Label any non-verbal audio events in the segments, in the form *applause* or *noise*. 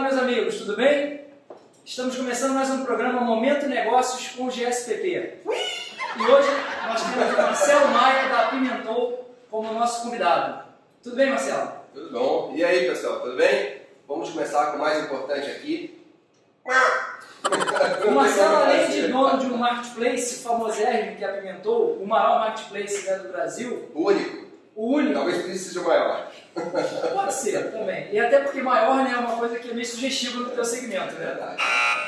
Olá, meus amigos, tudo bem? Estamos começando mais um programa Momento Negócios com o GSPP. E hoje nós temos o Marcelo Maia da Pimentou como nosso convidado. Tudo bem, Marcelo? Tudo bom. E aí, pessoal, tudo bem? Vamos começar com o mais importante aqui. *laughs* O Marcelo, além de dono de um marketplace famosérrimo que apimentou, o maior marketplace né, do Brasil, único. O único, Talvez por isso seja o maior. *laughs* pode ser também. E até porque maior né, é uma coisa que é meio sugestiva no teu segmento, né? Verdade.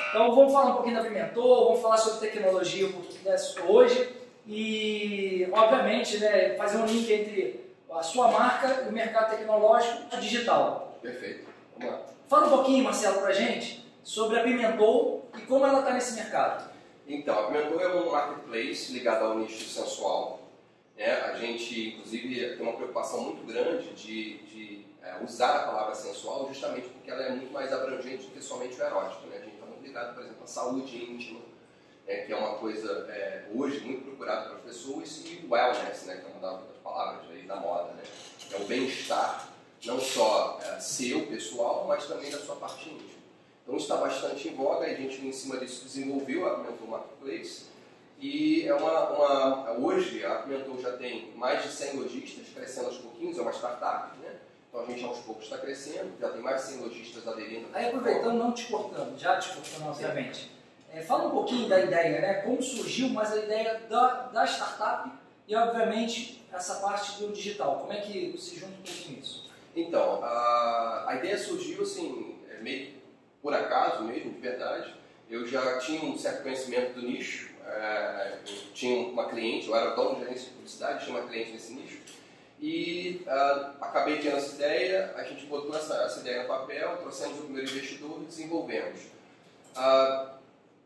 Então vamos falar um pouquinho da Pimentou, vamos falar sobre tecnologia um pouquinho dessa hoje e, obviamente, né, fazer um link entre a sua marca e o mercado tecnológico digital. Perfeito. Vamos lá. Fala um pouquinho, Marcelo, pra gente sobre a Pimentou e como ela está nesse mercado. Então, a Pimentou é um marketplace ligado ao nicho sensual. Né? A gente, inclusive, tem uma preocupação muito grande de, de, é, usar a palavra sensual justamente porque ela é muito mais abrangente do que somente o erótico. Né? A gente está muito ligado, por exemplo, à saúde íntima, né? que é uma coisa é, hoje muito procurada pelas pessoas, e o wellness, né? que é uma das palavras aí da moda. Né? É o bem-estar, não só é, seu, pessoal, mas também da sua parte íntima. Então está bastante em voga e a gente em cima disso desenvolveu a Pimentou Marketplace e é uma, uma, hoje a Pimentou já tem mais de 100 lojistas, crescendo aos pouquinhos, é uma startup, né? Então a gente aos poucos está crescendo, já tem mais de 100 lojistas aderindo. Aí aproveitando, não te cortando, já te cortando obviamente, é, fala um pouquinho da ideia, né? como surgiu mais a ideia da, da startup e obviamente essa parte do digital, como é que se junta um pouquinho isso? Então, a, a ideia surgiu assim, é meio por acaso mesmo, de verdade. Eu já tinha um certo conhecimento do nicho, é, tinha uma cliente, eu era dono de agência de publicidade, tinha uma cliente nesse nicho, e ah, acabei tendo essa ideia, a gente botou essa, essa ideia no papel, trouxemos o primeiro investidor e desenvolvemos. Ah,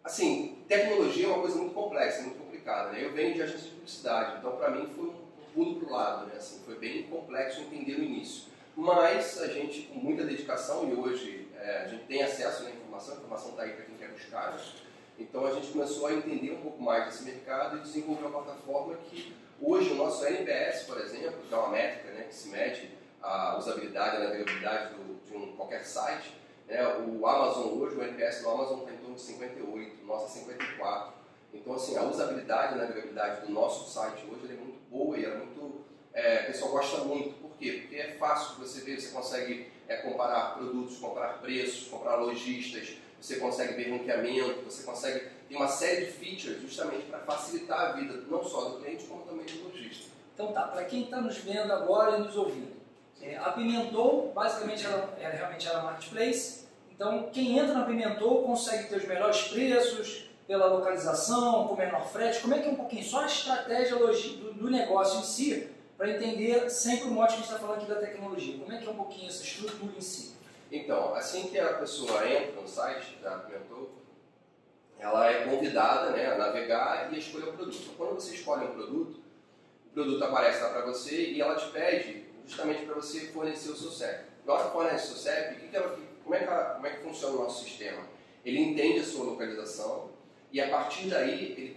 assim, tecnologia é uma coisa muito complexa, muito complicada. Né? Eu venho de agência de publicidade, então para mim foi um pulo para o lado, né? assim, foi bem complexo entender o início. Mas a gente, com muita dedicação, e hoje é, a gente tem acesso à informação, a informação está aí para né? então a gente começou a entender um pouco mais desse mercado e desenvolver uma plataforma que hoje o nosso NPS, por exemplo, que é uma métrica né, que se mede a usabilidade a navegabilidade do, de um, qualquer site, né, o Amazon hoje, o NPS do Amazon está em torno de 58, o nosso é 54. Então, assim, a usabilidade e a navegabilidade do nosso site hoje é muito boa e é muito, é, o pessoal gosta muito. Por quê? Porque é fácil você ver, você consegue é, comparar produtos, comparar preços, comparar lojistas, você consegue ver ranqueamento, você consegue tem uma série de features justamente para facilitar a vida não só do cliente como também do lojista. Então tá, para quem está nos vendo agora e nos ouvindo, é, a Pimentou, basicamente, ela, ela realmente era marketplace, então quem entra na Pimentou consegue ter os melhores preços, pela localização, com menor frete, como é que é um pouquinho só a estratégia do, do negócio em si, para entender sempre o mote que a gente está falando aqui da tecnologia, como é que é um pouquinho essa estrutura em si? Então, assim que a pessoa entra no site da Pimentou, ela é convidada né, a navegar e escolher o produto. Então, quando você escolhe um produto, o produto aparece lá para você e ela te pede justamente para você fornecer o seu CEP. Na hora que fornece o seu CEP, que que ela, como, é que ela, como é que funciona o nosso sistema? Ele entende a sua localização e a partir daí ele, ele,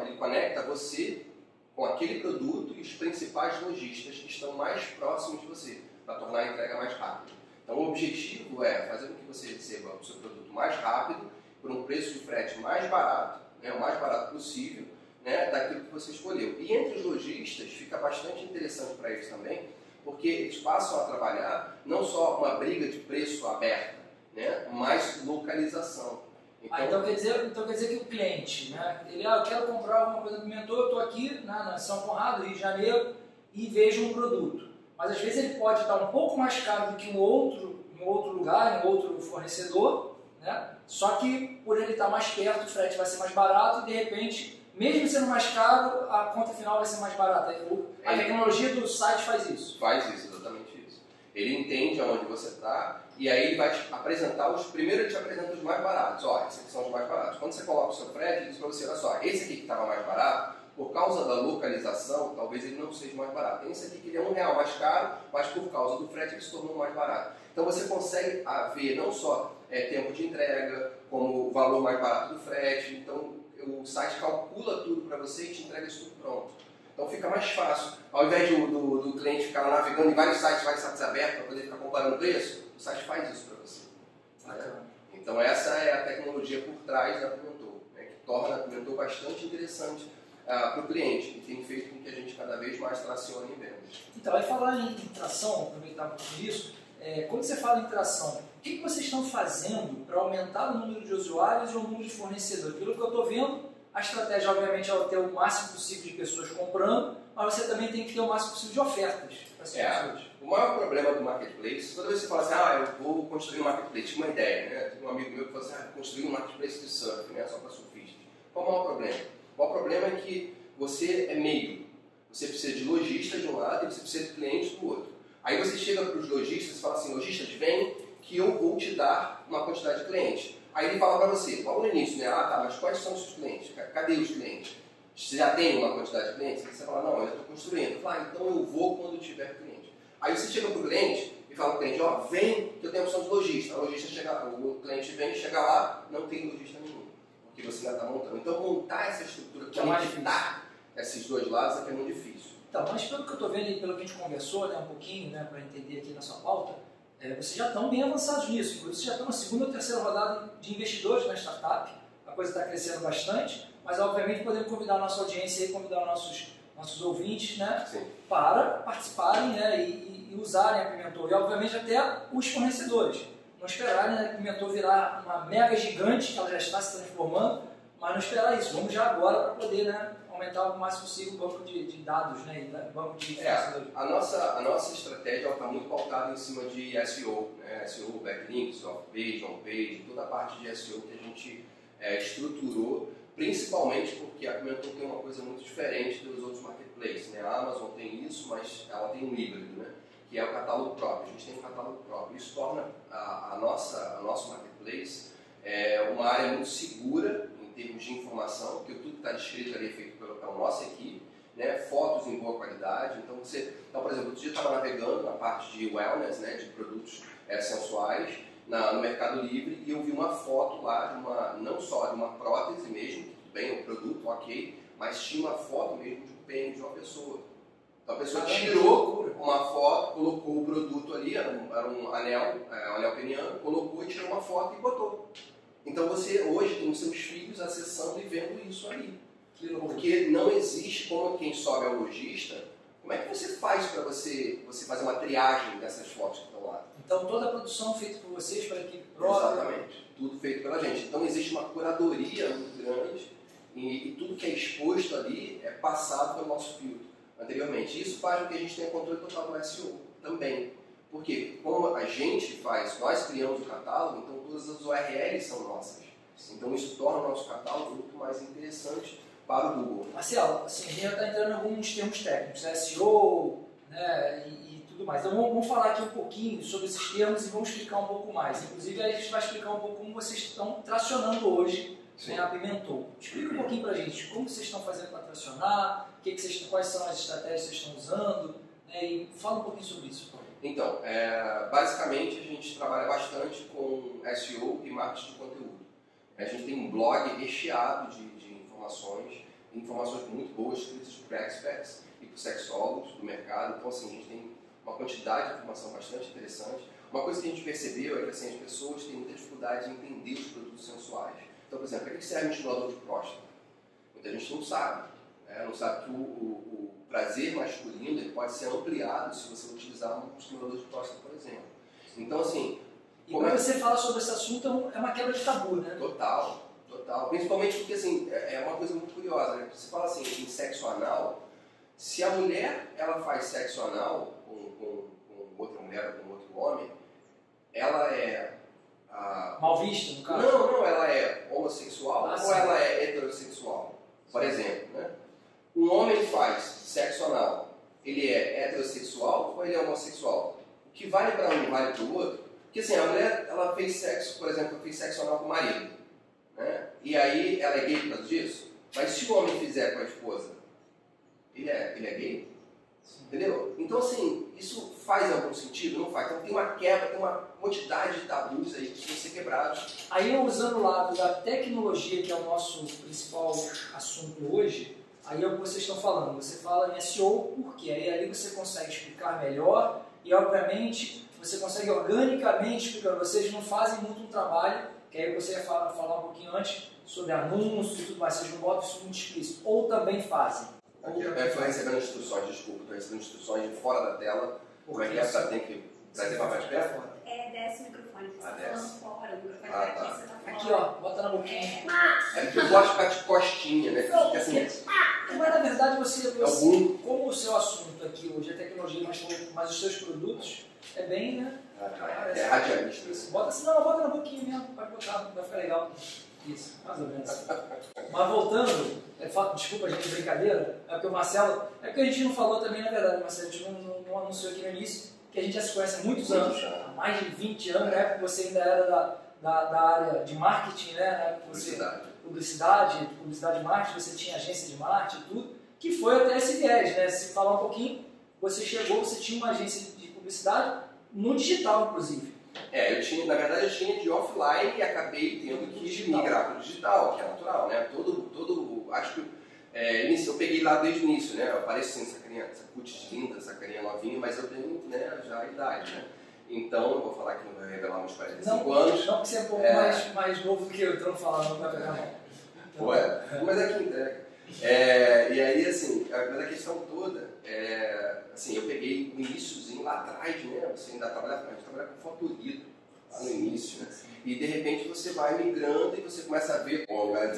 ele conecta você com aquele produto e os principais lojistas que estão mais próximos de você, para tornar a entrega mais rápida. Então o objetivo é fazer com que você receba o seu produto mais rápido, por um preço de frete mais barato, né, o mais barato possível, né, daquilo que você escolheu. E entre os lojistas fica bastante interessante para eles também, porque eles passam a trabalhar não só uma briga de preço aberta, né, mas localização. Então, ah, então, quer dizer, então quer dizer que o cliente, né, ele, ah, eu quero comprar alguma coisa do Pimentou, eu estou aqui na, na São Conrado, Rio de Janeiro, e vejo um produto. Mas às vezes ele pode estar um pouco mais caro do que um outro, em outro lugar, em outro fornecedor, né? Só que por ele estar mais perto, o frete vai ser mais barato e de repente, mesmo sendo mais caro, a conta final vai ser mais barata. A tecnologia do site faz isso. Faz isso, exatamente isso. Ele entende aonde você está e aí ele vai te apresentar os. Primeiro ele te apresenta os mais baratos. Ó, esses aqui são os mais baratos. Quando você coloca o seu frete, ele diz para você: olha só, esse aqui que estava mais barato, por causa da localização, talvez ele não seja mais barato. Tem esse aqui que ele é um real mais caro, mas por causa do frete ele se tornou mais barato. Então você consegue ver não só é, tempo de entrega, como o valor mais barato do frete. Então o site calcula tudo para você e te entrega isso tudo pronto. Então fica mais fácil. Ao invés do, do, do cliente ficar navegando em vários sites, vários sites abertos para poder ficar comparando preço, o site faz isso para você. Né? Então essa é a tecnologia por trás da Pimentou, né? que torna a Pimentou bastante interessante uh, para o cliente e tem feito com que a gente cada vez mais tracione em vendas. Então, vai falar em tração, aproveitar um pouco disso, é, quando você fala em tração, o que, que vocês estão fazendo para aumentar o número de usuários e o número de fornecedores? Pelo que eu estou vendo, a estratégia, obviamente, é ter o máximo possível de pessoas comprando, mas você também tem que ter o máximo possível de ofertas para essas é, pessoas. O maior problema do marketplace, toda vez que você fala assim, ah, eu vou construir um marketplace, uma ideia, né? Tem um amigo meu que falou assim, ah, construir um marketplace de surf, né? Só para surfistas. Qual o maior problema? O maior problema é que você é meio. Você precisa de lojista de um lado e você precisa de cliente do outro. Aí você chega para os lojistas e fala assim, lojistas, vem que eu vou te dar uma quantidade de clientes. Aí ele fala para você, logo no início, né? Ah, tá, mas quais são os seus clientes? Cadê os clientes? Você já tem uma quantidade de clientes? Aí você fala, não, eu estou construindo. Fala, ah, então eu vou quando tiver cliente. Aí você chega para o cliente e fala para o cliente, ó, vem que eu tenho opção de lojista. A lojista chega, o cliente vem, chega lá, não tem lojista nenhum, porque você ainda está montando. Então montar essa estrutura, que é mais difícil esses dois lados é que é muito difícil. Então, mas pelo que eu estou vendo e pelo que a gente conversou né, um pouquinho, né, para entender aqui na sua pauta, é, vocês já estão bem avançados nisso. Inclusive, vocês já estão na segunda ou terceira rodada de investidores na startup. A coisa está crescendo bastante, mas obviamente podemos convidar a nossa audiência e convidar nossos, nossos ouvintes né, para participarem né, e, e, usarem a Pimentor. E obviamente até os fornecedores. Não esperarem né, a Pimentor virar uma mega gigante, que ela já está se transformando, mas não esperar isso. Vamos já agora para poder né, aumentar o máximo possível o banco de, de dados, né? E banco de é, a nossa A nossa estratégia está muito pautada em cima de SEO, né? SEO, backlinks, off-page, on-page, toda a parte de SEO que a gente é, estruturou, principalmente porque a Pimenton tem uma coisa muito diferente dos outros marketplaces. Né? A Amazon tem isso, mas ela tem um híbrido, né? Que é o catálogo próprio. A gente tem um catálogo próprio. Isso torna a, a nossa, a nosso marketplace é, uma área muito segura em termos de informação, porque tudo que está descrito ali é feito pela, pela nossa equipe, né? fotos em boa qualidade. Então, você, então por exemplo, outro dia eu estava navegando na parte de wellness, né? de produtos é, sensuais, na, no Mercado Livre, e eu vi uma foto lá, de uma, não só de uma prótese mesmo, tudo bem, o produto, ok, mas tinha uma foto mesmo de um pênis de uma pessoa. Então a pessoa tirou uma foto, colocou o produto ali, era um, era um anel, é, um anel peniano, colocou e tirou uma foto e botou. Então você hoje tem os seus filhos acessando e vendo isso ali. Porque não existe como quem sobe ao lojista. Como é que você faz para você, você fazer uma triagem dessas fotos que estão lá? Então toda a produção feita por vocês, para que própria. Exatamente, tudo feito pela gente. Então existe uma curadoria muito grande e, e, tudo que é exposto ali é passado pelo nosso filtro anteriormente. Isso faz com que a gente tenha controle total do SEO também. Porque como a gente faz, nós criamos o catálogo, então todas as URLs são nossas. Então isso torna o nosso catálogo muito mais interessante para o Google. Marcelo, assim, a gente já está entrando em alguns termos técnicos, né? SEO né? E, e, tudo mais. Então vamos, vamos, falar aqui um pouquinho sobre esses termos e vamos explicar um pouco mais. Inclusive a gente vai explicar um pouco como vocês estão tracionando hoje né, a Pimentou. Explica um pouquinho para a gente como vocês estão fazendo para tracionar, que que vocês, quais são as estratégias que vocês estão usando, né? e fala um pouquinho sobre isso. Então, é, basicamente a gente trabalha bastante com SEO e marketing de conteúdo. A gente tem um blog recheado de, de informações, informações muito boas, escritas por experts e por sexólogos do mercado. Então, assim, a gente tem uma quantidade de informação bastante interessante. Uma coisa que a gente percebeu é que assim, as pessoas têm muita dificuldade em entender os produtos sensuais. Então, por exemplo, para que serve um estimulador de próstata? Muita gente não sabe. Né? Não sabe que o, o, o prazer masculino ele pode ser ampliado se você utilizar um estimulador de próstata, por exemplo. Então, assim. E quando é... você fala sobre esse assunto, é uma quebra de tabu, né? Total, total. Principalmente porque, assim, é, é uma coisa muito curiosa, né? Você fala assim, em sexo anal, se a mulher ela faz sexo anal com, com, com outra mulher ou com outro homem, ela é. A... Mal vista, no caso? Não, não, ela é homossexual ah, ou sim. ela é heterossexual, por exemplo, né? um homem faz sexo anal, ele é heterossexual ou ele é homossexual? O que vale para um vale para o outro? Porque assim, a mulher ela fez sexo, por exemplo, fez sexo anal com o marido, né? e aí ela é gay por causa disso, mas se o homem fizer com a esposa, ele é, ele é gay? Entendeu? Então, assim, isso faz algum sentido? Não faz. Então, tem uma quebra, tem uma quantidade de tabus aí que precisam ser quebrados. Aí, usando o lado da tecnologia, que é o nosso principal assunto hoje, aí é o que vocês estão falando. Você fala em SEO porque aí ali você consegue explicar melhor e, obviamente, você consegue organicamente explicar. Vocês não fazem muito um trabalho, que aí você ia falar, falar um pouquinho antes sobre anúncios e tudo mais, vocês não botam isso muito explícito. Ou também fazem. Aqui, eu estou recebendo instruções, desculpa, estou recebendo instruções de fora da tela. Como é que é? Tá, tem que trazer para mais perto? É, desce o microfone. Você Ah, tá desce. falando fora, o microfone Ah, tá tá. aqui, você tá fora. Aqui, ó, bota na boquinha. É porque eu gosto de ficar de costinha, né? Fica assim, Mas na verdade você, é você boom. como o seu assunto aqui hoje é tecnologia, mas, mas os seus produtos é bem, né? É radialista. Isso. Bota assim, não, bota na boquinha mesmo, pode botar, vai ficar legal. Isso, mais ou menos. Mas voltando, é, fa- desculpa gente, brincadeira, é porque o Marcelo, é porque a gente não falou também, na verdade, Marcelo, a gente não, não, não anunciou aqui no início, que a gente já se conhece há muitos anos, mais de 20 anos, na época que você ainda era da, da, da área de marketing, né? Na época você, Publicidade. publicidade, publicidade de marketing, você tinha agência de marketing e tudo, que foi até esse viés, né? Se falar um pouquinho, você chegou, você tinha uma agência de publicidade no digital, inclusive. É, eu tinha, na verdade eu tinha de offline e acabei tendo que Digital. migrar para o digital, que é natural, né? Todo, todo, acho que é, início- eu peguei lá desde o início, né? Eu assim, essa carinha, essa putz linda, essa carinha novinha, mas eu tenho, né, já a idade, né? Então, eu vou falar que não vou revelar meus 45 Não, anos. não que você é um pouco É. mais, mais novo do que eu, então falar, não vai pegar não. Ué, mas é que entrega. É, e aí, assim, a, mas a questão toda, é, assim, eu peguei o iníciozinho lá atrás, né? Você ainda trabalha, a gente trabalha com fotolito lá no início, né? E de repente você vai migrando e você começa a ver. Bom, cara,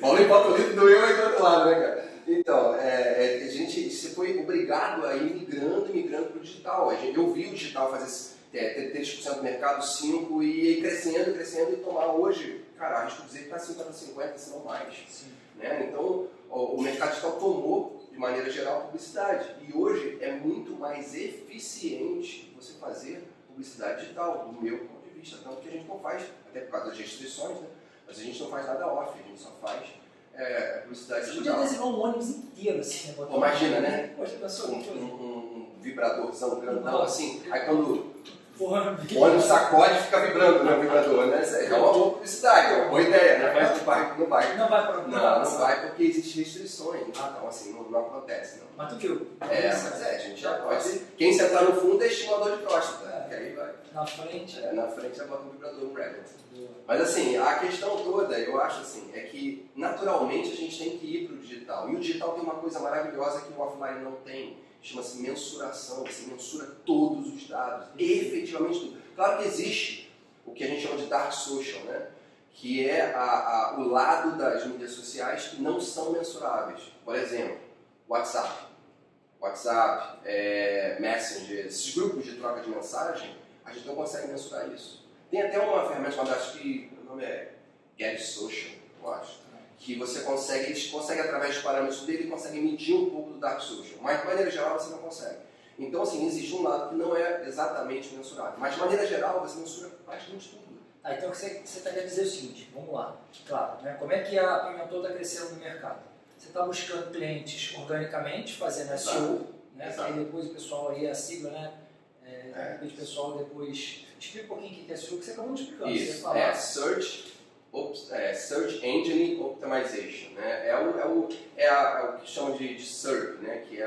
Paulo e fotolito doeu aí do outro lado, né, cara? Então, é, é, a gente você foi obrigado a ir migrando e migrando para o digital. A gente, eu vi o digital fazer é, ter 3% do mercado, 5% e ir crescendo, crescendo e tomar hoje, cara, arrisco dizer que está 50, 50, se não mais. Né? Então, o, o mercado digital tomou, de maneira geral, a publicidade. E hoje é muito mais eficiente você fazer publicidade digital, do meu ponto de vista. Tanto que a gente não faz, até por causa das restrições, né? mas a gente não faz nada off, a gente só faz é, publicidade Você podia digital. desenhar um ônibus inteiro assim, né? Imagina, né? Um, que um, um vibradorzão grandão assim, aí quando Porra, o ônibus sacode, fica vibrando né, o vibrador, né? Isso aí É uma boa publicidade, é uma boa ideia, né? Mas não vai, não vai. Não vai para Não, não vai porque existem restrições. Então, assim, não, não acontece, não. Mas tu viu? É, mas é, a gente já pode. Quem sentar no fundo é estimulador de próstata, que aí vai. Na frente. É, na frente já bota um vibrador Revit. Mas assim, a questão toda, eu acho assim, é que naturalmente a gente tem que ir para o digital. E o digital tem uma coisa maravilhosa que o offline não tem. Chama-se mensuração. Você mensura todos os dados, efetivamente tudo. Claro que existe o que a gente chama de dark social, né? que é a- a- o lado das mídias sociais que não são mensuráveis. Por exemplo, WhatsApp. WhatsApp, é, Messenger, esses grupos de troca de mensagem, a gente não consegue mensurar isso. Tem até uma ferramenta chamada, acho que o nome é Get Social, eu acho, que você consegue, eles conseguem através dos parâmetros dele, conseguem medir um pouco do Dark Social, mas de maneira geral você não consegue. Então, assim, existe um lado que não é exatamente mensurável, mas de maneira geral você mensura praticamente tudo. Tá, então o que você está querendo dizer é o seguinte, vamos lá. Claro, né? como é que a Pimentel está crescendo no mercado? Você está buscando clientes organicamente, fazendo Exato. SEO, né? Exato. aí depois o pessoal aí, a sigla, né? É, É. o pessoal depois... Explica um pouquinho o que é SEO, que você acabou de explicar. Você Isso, é Search, é, Search Engine Optimization. Né? É, o, é, o, é, a- é o que chamam de, de SERP, né? que é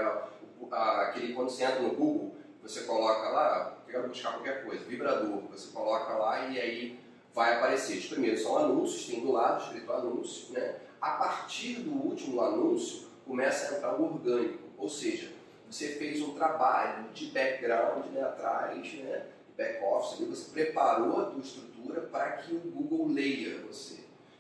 a- aquele quando você entra no Google, você coloca lá, eu quero buscar qualquer coisa, vibrador, você coloca lá e aí vai aparecer. Os primeiros são anúncios, tem do lado escrito anúncio. Né? A partir do último anúncio, começa a entrar o orgânico, ou seja, você fez um trabalho de background né, atrás, né, back-office, você preparou a tua estrutura para que o Google leia você.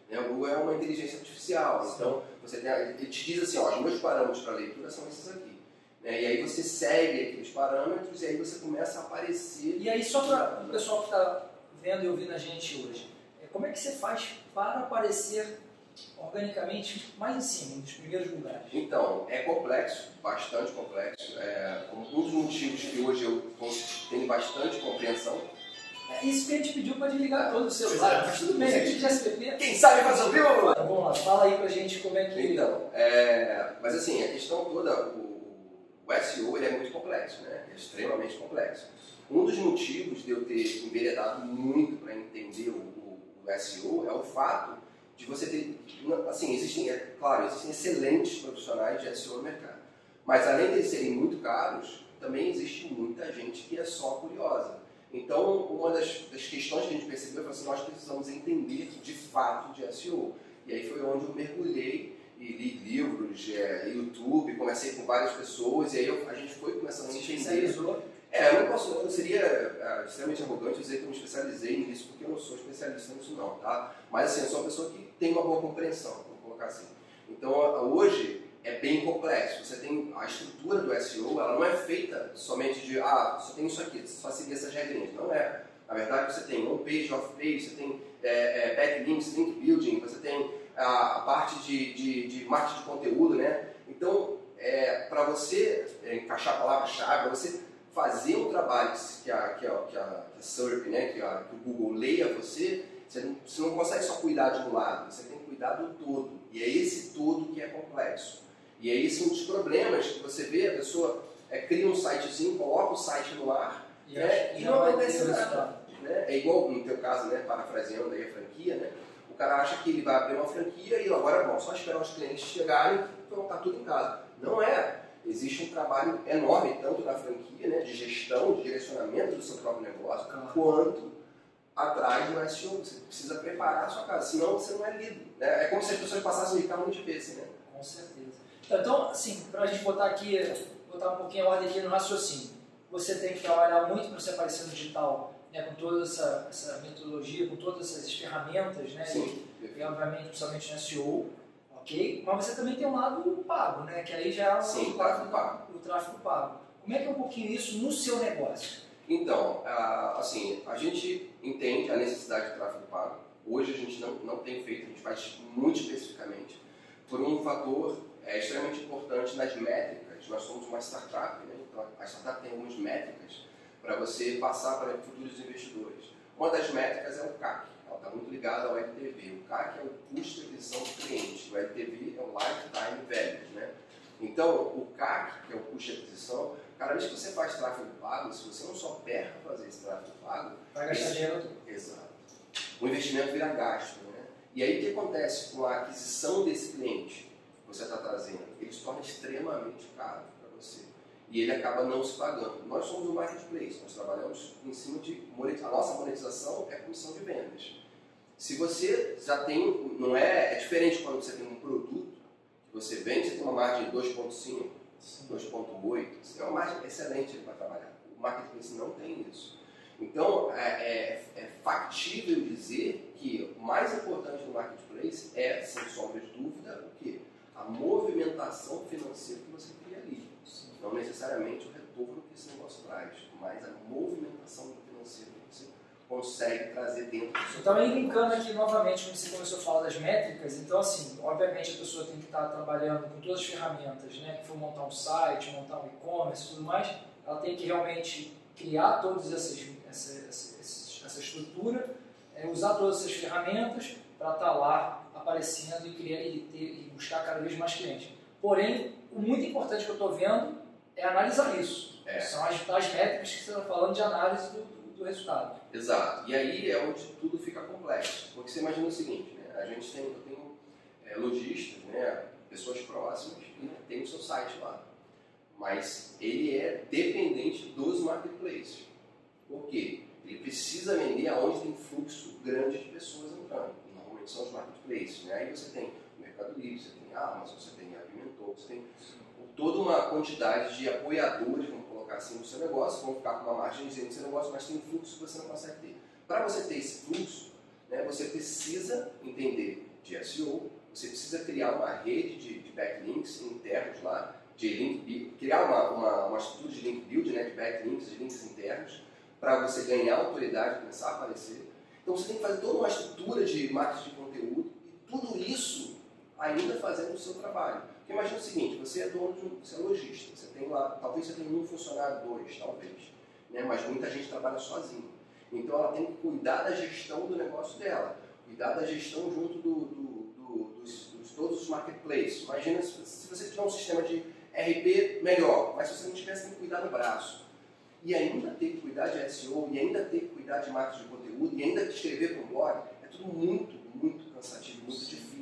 Né? O Google é uma inteligência artificial, então você tem, ele te diz assim, ó, os meus parâmetros para leitura são esses aqui. Né? E aí você segue aqueles parâmetros e aí você começa a aparecer. E aí, só para o pessoal que está vendo e ouvindo a gente hoje, é, como é que você faz para aparecer organicamente mais em cima, nos primeiros lugares? Então, é complexo, bastante complexo. É, um dos motivos que hoje eu tenho bastante compreensão. É isso que a gente pediu para desligar todo o celular, mas tudo bem, a gente de SPP. Quem sabe faz ao vivo? Então, vamos lá, fala aí pra gente como é que... Então, é, mas assim, a questão toda, o, o SEO ele é muito complexo, né? É extremamente complexo. Um dos motivos de eu ter enveredado muito para entender o, o- o SEO é o fato de você ter, assim, existem, é claro, existem excelentes profissionais de SEO no mercado, mas além de serem muito caros, também existe muita gente que é só curiosa. Então, uma das, das questões que a gente percebeu foi assim, nós precisamos entender de fato de SEO. E aí foi onde eu mergulhei e li livros, é, YouTube, comecei com várias pessoas, e aí eu, a gente foi começando a entender. É, eu não posso, eu seria é, extremamente arrogante dizer que eu me especializei nisso, porque eu não sou especialista nisso não, tá? Mas assim, eu sou uma pessoa que tem uma boa compreensão, vamos colocar assim. Então, hoje, é bem complexo. Você tem a estrutura do SEO, ela não é feita somente de, ah, só tem isso aqui, só seguir essas regrinhas. Não é. Na verdade, você tem on-page, off-page, você tem é, é, backlinks, link building, você tem a, a parte de, de, de, marketing de conteúdo, né? Então, é, para você é, encaixar a palavra-chave, você fazer um trabalho que a, que a, que a, que a SERP, né, que, a, que o Google leia você, você não, você não consegue só cuidar de um lado, você tem que cuidar do todo. E é esse todo que é complexo. E aí são os problemas que você vê, a pessoa é, cria um sitezinho, coloca o site no ar e, né, e não acontece nada. Né? É igual no teu caso, né, parafraseando aí a franquia, né? O cara acha que ele vai abrir uma franquia e agora, bom, só esperar os clientes chegarem e tá tudo em casa. Não é. Existe um trabalho enorme, tanto na franquia, direcionamento do seu próprio negócio, claro. quanto atrás do SEO. Você precisa preparar a sua casa, senão você não é lido. Né? É como se as pessoas passassem de carro de peixe, né? Com certeza. Então, assim, para a gente botar aqui, botar um pouquinho a ordem aqui no raciocínio, você tem que trabalhar muito para você aparecer no digital, né, com toda essa, essa metodologia, com todas essas ferramentas, né, Sim. E, e, obviamente, principalmente no SEO, ok? Mas você também tem um lado pago, né, que aí já é o, Sim, o tráfego pago. O tráfego pago. Como é que é um pouquinho isso no seu negócio? Então, assim, a gente entende a necessidade de tráfego pago. Hoje a gente não, não tem feito, a gente faz muito especificamente, por um fator é extremamente importante nas métricas. Nós somos uma startup, né? então a startup tem algumas métricas para você passar para futuros investidores. Uma das métricas é o CAC, ela está muito ligada ao LTV. O CAC é o custo de aquisição do cliente, o LTV é o Lifetime Value. Né? Então, o CAC, que é o custo de aquisição, cada vez que você faz tráfego pago, se você não só perca fazer esse tráfego pago, vai gastar dinheiro. Exato. O investimento vira gasto. Né? E aí o que acontece com a aquisição desse cliente? você está trazendo, ele se torna extremamente caro para você. E ele acaba não se pagando. Nós somos um marketplace, nós trabalhamos em cima de. A nossa monetização é comissão de vendas. Se você já tem, não é, é diferente quando você tem um produto que você vende, você tem uma margem de 2.5, 2.8, você tem uma margem excelente para trabalhar. O marketplace não tem isso. Então, é, é, é, factível dizer que o mais importante do marketplace é, sem sombra de dúvida, o quê? a movimentação financeira que você cria ali. Não necessariamente o retorno que esse negócio traz, mas a movimentação financeira consegue trazer dentro do seu Então, aí linkando aqui novamente, quando você começou a falar das métricas, então assim, obviamente a pessoa tem que estar trabalhando com todas as ferramentas, né, que for montar um site, montar um e-commerce e tudo mais, ela tem que realmente criar todas essas, essa, essa, essa estrutura, é, usar todas essas ferramentas para estar lá aparecendo e criar e, ter, e buscar cada vez mais clientes. Porém, o muito importante que eu estou vendo é analisar isso. É. São as, as métricas que você está falando de análise do, do, do, resultado. Exato. E aí é onde tudo fica complexo. Porque você imagina o seguinte, né? a gente tem, eu tenho é, lojistas, né? pessoas próximas, e tem o seu site lá. Mas ele é dependente dos marketplaces. Por quê? Ele precisa vender aonde tem fluxo grande de pessoas entrando que são os marketplaces. Né? Aí você tem o Mercado Livre, você tem a Amazon, você tem a você tem toda uma quantidade de apoiadores, colocar assim, no seu negócio, vão ficar com uma margem no seu negócio, mas tem um fluxo que você não consegue ter. Para você ter esse fluxo, né, você precisa entender de SEO, você precisa criar uma rede de, de backlinks internos lá, de link, criar uma, uma, uma estrutura de link build, né, de backlinks, de links internos, para você ganhar autoridade, começar a aparecer. Então você tem que fazer toda uma estrutura de marketing de conteúdo e tudo isso ainda fazendo o seu trabalho. Porque imagina o seguinte, você é dono de um, você é lojista, você tem lá, talvez você tenha um funcionário, dois, talvez, né? mas muita gente trabalha sozinho. Então ela tem que cuidar da gestão do negócio dela, cuidar da gestão junto do, do, do, dos, dos, todos os marketplaces. Imagina se, se você tiver um sistema de RP melhor, mas se você não tivesse, tem que cuidar do braço. E ainda ter que cuidar de SEO, e ainda ter que cuidar de marketing de conteúdo, e ainda escrever para um blog, é tudo muito, muito cansativo, muito difícil.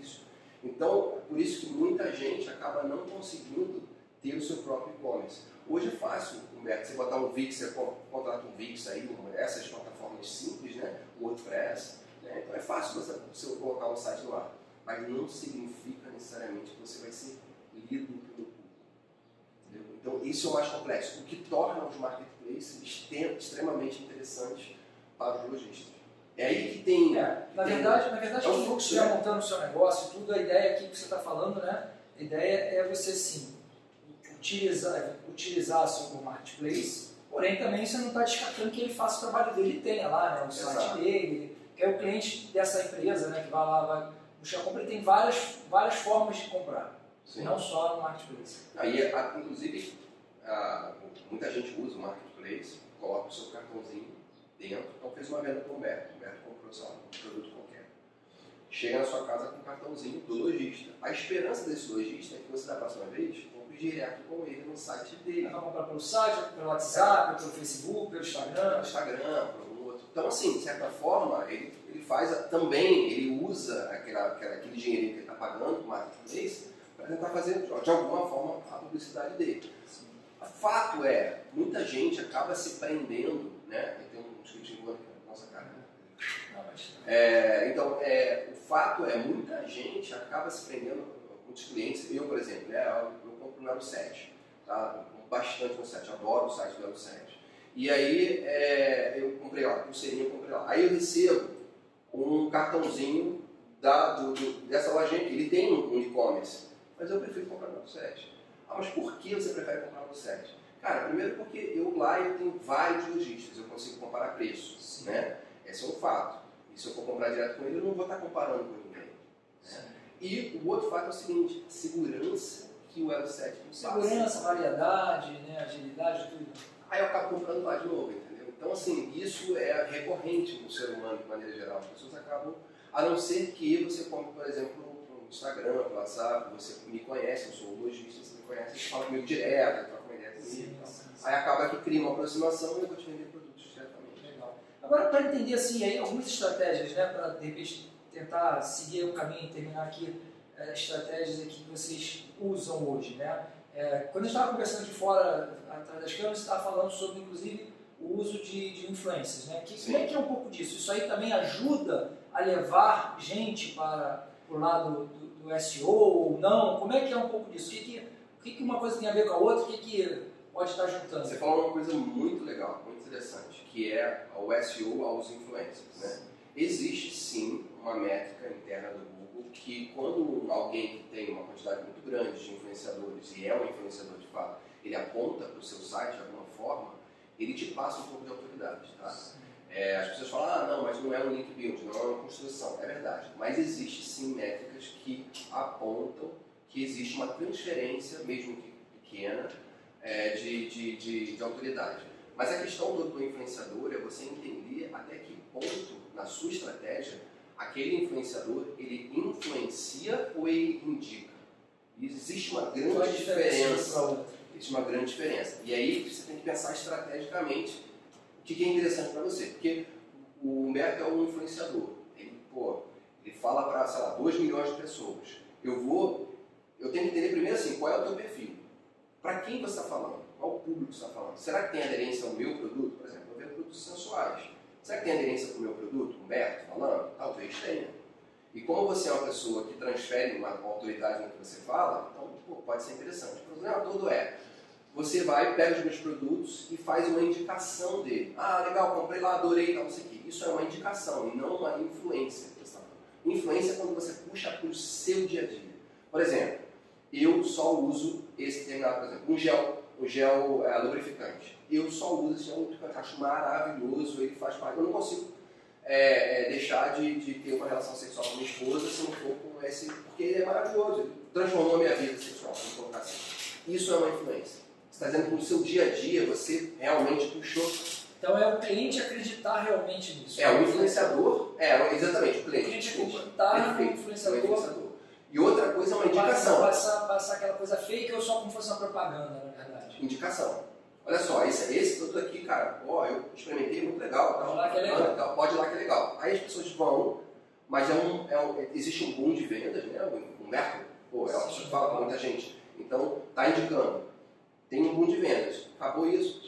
Então, por isso que muita gente acaba não conseguindo ter o seu próprio e-commerce. Hoje é fácil, Humberto, você botar um Wix, você contrata um Wix aí, essas plataformas simples, né? WordPress, né? Então é fácil você, você colocar um site no ar, mas não significa necessariamente que você vai ser lido pelo público. Entendeu? Então isso é o mais complexo, o que torna os marketplaces extremamente interessantes para os lojistas. É aí que tem. É, na verdade, na verdade, é um fluxo, estiver né? montando o seu negócio, tudo, a ideia aqui que você está falando, né? A ideia é você sim utilizar, utilizar seu marketplace, porém também você não está descartando que ele faça o trabalho dele e tenha lá, né? O site Exato. dele, que é o cliente dessa empresa, né? Que vai lá, vai buscar compra, ele tem várias, várias formas de comprar, Sim. não só no marketplace. Aí, a- inclusive, a- muita gente usa o marketplace, coloca o seu cartãozinho dentro, então fez uma venda com o Humberto, o Humberto comprou um produto qualquer. Chega na sua casa com o cartãozinho do lojista. A esperança desse lojista é que você, da próxima vez, compre direto com ele no site dele. Vai comprar pelo site, pelo WhatsApp, pelo Facebook, pelo Instagram. Instagram, por algum outro. Então, assim, de certa forma, ele, ele faz a- também, ele usa aquela, aquela- aquele dinheirinho que ele está pagando com o marketplace para tentar fazer, de alguma forma, a publicidade dele. O fato é, muita gente acaba se prendendo, né? E tem um escritinho aqui na nossa cara, né? Não, mas- É, então, é, o fato é, muita gente acaba se prendendo, muitos clientes, eu, por exemplo, né, eu, eu compro no Elo 7, tá? Eu compro bastante no site, adoro o site do Elo 7. E aí, é, eu comprei lá, pulseirinha eu comprei lá. Aí eu recebo um cartãozinho da, do, do- dessa lojinha aqui, ele tem um, um e-commerce, mas eu prefiro comprar no Elo 7. Ah, mas por que você prefere comprar no 7? Cara, primeiro porque eu lá eu tenho vários lojistas, eu consigo comparar preços, né? Esse é um fato. E se eu for comprar direto com ele, eu não vou estar comparando com ninguém. Sim. E o outro fato é o seguinte, segurança que o Elo 7 não passa. Segurança, variedade, né? agilidade, tudo. Aí eu acabo comprando lá de novo, entendeu? Então, assim, isso é recorrente no ser humano, de maneira geral. As pessoas acabam, a não ser que você compre, por exemplo, no Instagram, no WhatsApp, você me conhece, eu sou um lojista, você me conhece, você fala comigo direto, Aí acaba que cria uma aproximação e eu vou te vender produtos diretamente. Legal. Agora, para entender assim, aí, algumas estratégias, né, para de repente tentar seguir o caminho e terminar aqui, eh, estratégias aqui que vocês usam hoje, né? Eh, quando estava conversando aqui fora, atrás das câmeras, você estava falando sobre, inclusive, o uso de, de influencers, né? Que, como é que é um pouco disso? Isso aí também ajuda a levar gente para o lado do, do SEO ou não? Como é que é um pouco disso? O que, o que, que uma coisa tem a ver com a outra? O que, que pode estar juntando? Você falou uma coisa muito legal, muito interessante, que é o SEO aos influencers. Né? Existe sim uma métrica interna do Google que quando alguém que tem uma quantidade muito grande de influenciadores e é um influenciador de fato, ele aponta para o seu site de alguma forma, ele te passa um pouco de autoridade. Tá? É, as pessoas falam, ah, não, mas não é um link build, não é uma construção. É verdade. Mas existe sim métricas que apontam que existe uma transferência, mesmo que pequena, é, de, de, de, de autoridade. Mas a questão do, do influenciador é você entender até que ponto, na sua estratégia, aquele influenciador, ele influencia ou ele indica. E existe uma grande Qual diferença? Existe uma grande diferença. E aí você tem que pensar estrategicamente o que que é interessante para você. Porque o Humberto é um influenciador. Ele, pô, ele fala para, sei lá, 2 milhões de pessoas. Eu vou, eu tenho que entender primeiro assim, qual é o teu perfil. Para quem você está falando? Qual público você está falando? Será que tem aderência ao meu produto? Por exemplo, eu vendo produtos sensuais. Será que tem aderência para o meu produto? Humberto falando? Talvez tenha. E como você é uma pessoa que transfere uma autoridade no que você fala, então pô, pode ser interessante. O problema todo é, você vai, pega os meus produtos e faz uma indicação dele. Ah, legal, comprei lá, adorei, tal, não sei o quê. Isso é uma indicação e não uma influência. tá. Influência é quando você puxa para o seu dia a dia. Por exemplo, eu só uso esse determinado, por exemplo, um gel, um gel é, lubrificante. Eu só uso esse gel lubrificante, acho maravilhoso, ele faz parte. Eu não consigo é, é, deixar de, de ter uma relação sexual com minha esposa se não for com esse, porque ele é maravilhoso, ele transformou a minha vida sexual, vamos colocar assim. Isso é uma influência. Você está dizendo que no seu dia a dia você realmente puxou. Então é o cliente acreditar realmente nisso. É, o influenciador, é, exatamente, o O cliente. cliente desculpa. acreditar no influenciador. o influenciador. E outra coisa é uma indicação. Passar, passar aquela coisa fake ou só como fosse uma propaganda, na verdade. Indicação. Olha só, esse, esse produto aqui, cara, ó, eu experimentei, muito legal. Pode tal, ir lá que é legal. tal, Pode ir lá que é legal. Aí as pessoas vão, mas é um, é um- existe um boom de vendas, né? O Humberto, pô, é uma pessoa que fala com muita gente. Então, tá indicando. Tem um boom de vendas. Acabou isso,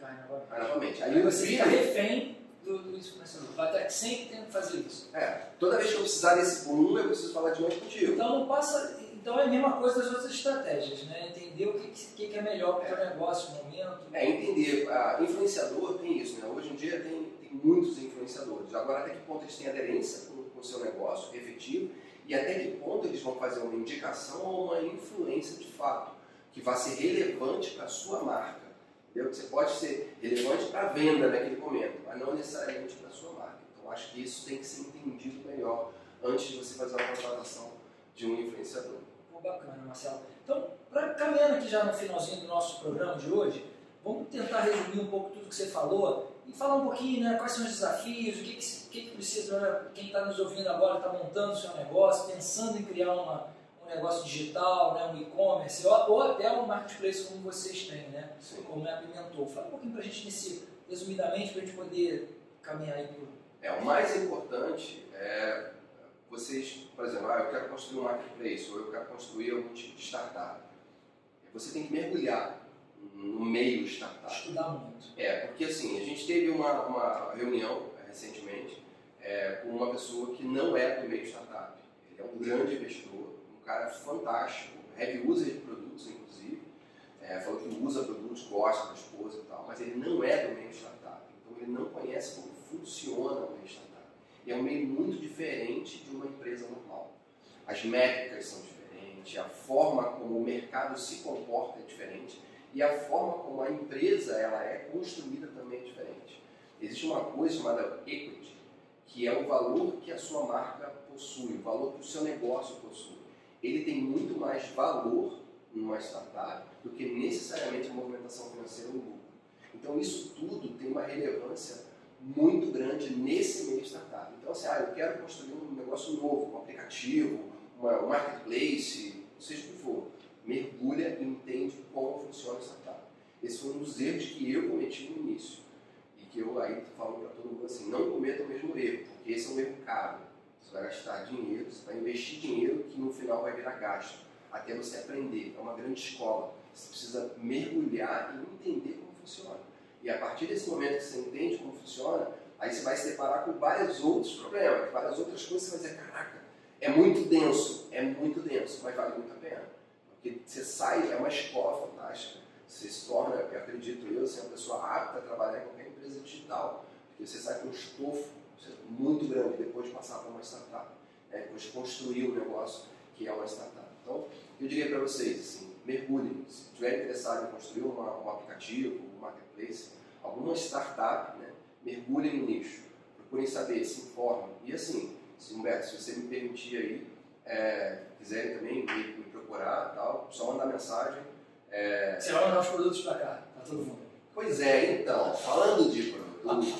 Cai novamente. Aí Aí o você fica refém do, do influenciador. Vai estar sempre tendo que fazer isso. é, toda vez que eu precisar desse boom, eu preciso falar de novo contigo. Então não passa. Então é a mesma coisa das outras estratégias, né? Entender o que, que, que é melhor para o teu negócio no momento. É, entender. A influenciador tem isso, né? Hoje em dia tem, tem muitos influenciadores. Agora, até que ponto eles têm aderência com, com o seu negócio efetivo e até que ponto eles vão fazer uma indicação ou uma influência de fato, que vai ser relevante para a sua marca. Entendeu? Que você pode ser relevante para a venda naquele momento, mas não necessariamente para a sua marca. Então, acho que isso tem que ser entendido melhor antes de você fazer uma contratação de um influenciador. Pô, bacana, Marcelo. Então, pra, caminhando aqui já no finalzinho do nosso programa de hoje, vamos tentar resumir um pouco tudo que você falou e falar um pouquinho né, quais são os desafios, o que, que, que, que precisa, né, quem está nos ouvindo agora, está montando o seu negócio, pensando em criar uma, um negócio digital, né, um e-commerce, ou, ou até um marketplace como vocês têm, né, Sim. como é a Pimentou. Fala um pouquinho para a gente, nesse, resumidamente, para a gente poder caminhar aí. É, o mais importante é vocês, por exemplo, ah, eu quero construir um marketplace ou eu quero construir algum tipo de startup. Você tem que mergulhar no meio startup. estudar muito. É, porque assim, a gente teve uma, uma reunião recentemente é, com uma pessoa que não é do meio startup. Ele é um grande investidor, um cara fantástico, heavy user de produtos, inclusive. É, falou que usa produtos, gosta da esposa e tal, mas ele não é do meio startup. Então ele não conhece como funciona o meio startup. E é um meio muito diferente de uma empresa normal. As métricas são diferentes, a forma como o mercado se comporta é diferente e a forma como a empresa ela é construída também é diferente. Existe uma coisa chamada equity, que é o valor que a sua marca possui, o valor que o seu negócio possui. Ele tem muito mais valor numa startup do que necessariamente a movimentação financeira ou lucro. Então isso tudo tem uma relevância muito grande nesse meio startup. Então assim, ah, eu quero construir um negócio novo, um aplicativo, uma, um marketplace, seja o que for mergulha e entende como funciona a startup. Esse foi um dos erros que eu cometi no início. E que eu aí falando para todo mundo assim, não cometa o mesmo erro, porque esse é um erro caro. Você vai gastar dinheiro, você vai investir dinheiro que no final vai virar gasto, até você aprender. É uma grande escola. Você precisa mergulhar e entender como funciona. E a partir desse momento que você entende como funciona, aí você vai se deparar com vários outros problemas, várias outras coisas, você vai dizer, caraca, é muito denso, é muito denso, mas vale muito a pena. Porque você sai, é uma escola fantástica. Você se torna, eu acredito eu, assim, uma pessoa apta a trabalhar em qualquer empresa digital. Porque você sai com um estofo muito grande depois de passar por uma startup. Né? Depois de construir um negócio que é uma startup. Então, eu diria para vocês, assim, mergulhem. Se estiver interessado em construir uma, um aplicativo, um marketplace, alguma startup, né? mergulhem no nicho. Procurem saber, se informem. E assim, se, Humberto, se você me permitir aí, é, quiserem também me, me procurar, tal, só mandar mensagem. É, Você vai mandar os produtos para cá, para todo mundo. Pois é, então, falando de produto,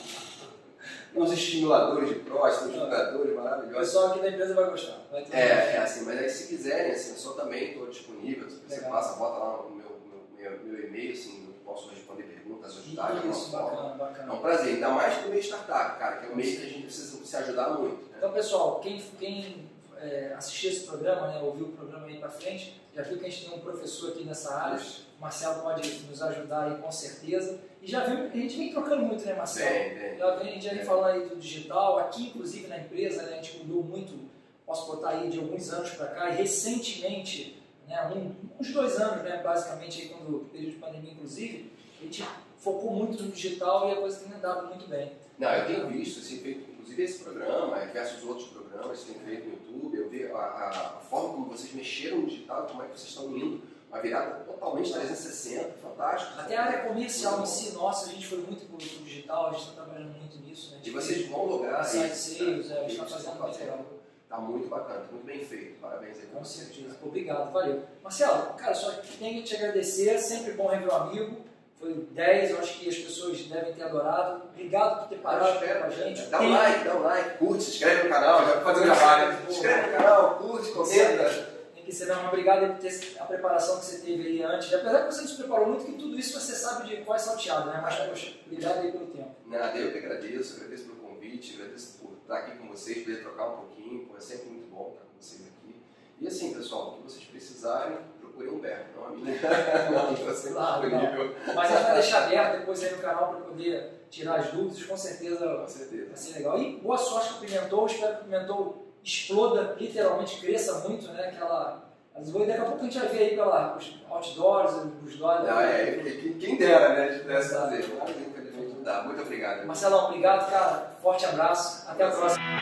os estimuladores de próstata, os jogadores O maravilhosos. pessoal aqui da empresa vai gostar. Vai É, é assim, mas aí se quiserem, assim, eu só também estou disponível. Se você Legal. passa, bota lá no meu, meu, meu, e-mail, assim, eu posso responder perguntas, ajudar de Isso, forma. bacana, É um bacana. prazer, ainda mais pro meio startup, cara, que é um meio que a gente precisa se ajudar muito. Né? Então, pessoal, quem, quem é, assistiu esse programa, né, ouviu o programa aí para frente, já viu que a gente tem um professor aqui nessa área. O Marcelo pode nos ajudar aí com certeza. E já viu que a gente vem trocando muito, né, Marcelo? Bem, bem. Já vem, a gente já vem falando aí do digital, aqui inclusive na empresa, né, a gente mudou muito, posso botar aí de alguns anos para cá, e recentemente, né, um- uns dois anos, né, basicamente, aí quando o período de pandemia inclusive, a gente focou muito no digital e a coisa tem andado muito bem. Não, eu tenho visto, assim, feito, inclusive esse programa, diversos outros programas que tem feito no YouTube, eu vi a, a- forma como vocês mexeram no digital, como é que vocês estão indo, uma virada totalmente 360, fantástico. Até a área comercial em si, nossa, a gente foi muito pro, pro digital, a gente está trabalhando muito nisso, né? E vocês vão lograr Site isso, sales, né? é, a gente está fazendo muito legal. Tá muito bacana, muito bem feito. Parabéns aí Com certeza. Obrigado, valeu. Marcelo, cara, só tenho que te agradecer, sempre bom rever o amigo. Foi 10, eu acho que as pessoas devem ter adorado. Obrigado por ter parado com a gente. Dá um Tem- like, dá um like, curte, se inscreve no canal, já fazer um trabalho. Se inscreve no canal, curte, comenta. Tem que ser mesmo. Obrigado por ter a preparação que você teve aí antes. Apesar que você nos preparou muito, que tudo isso você sabe de qual é salteado, né? Mas, poxa, obrigado aí pelo tempo. Nada, eu que agradeço, agradeço pelo convite. agradeço por estar aqui com vocês, poder trocar um pouquinho, é sempre muito bom estar com vocês aqui. E assim, pessoal, o que vocês precisarem, procurem um Humberto, não a minha. *laughs* Não, está sempre Claro, disponível. Mas a gente vai deixar aberto depois aí no canal para poder tirar as dúvidas, com certeza Com certeza. vai ser legal. E boa sorte com o Pimentou, espero que o Pimentou exploda, literalmente cresça muito, né? Aquela. As daqui a pouco a gente vai ver aí pelos outdoors, os dólares. Não, é, quem- quem dera, né, a gente pudesse fazer, mas infelizmente não dá. Muito obrigado. Marcelão, obrigado, cara. Forte abraço. Até a próxima.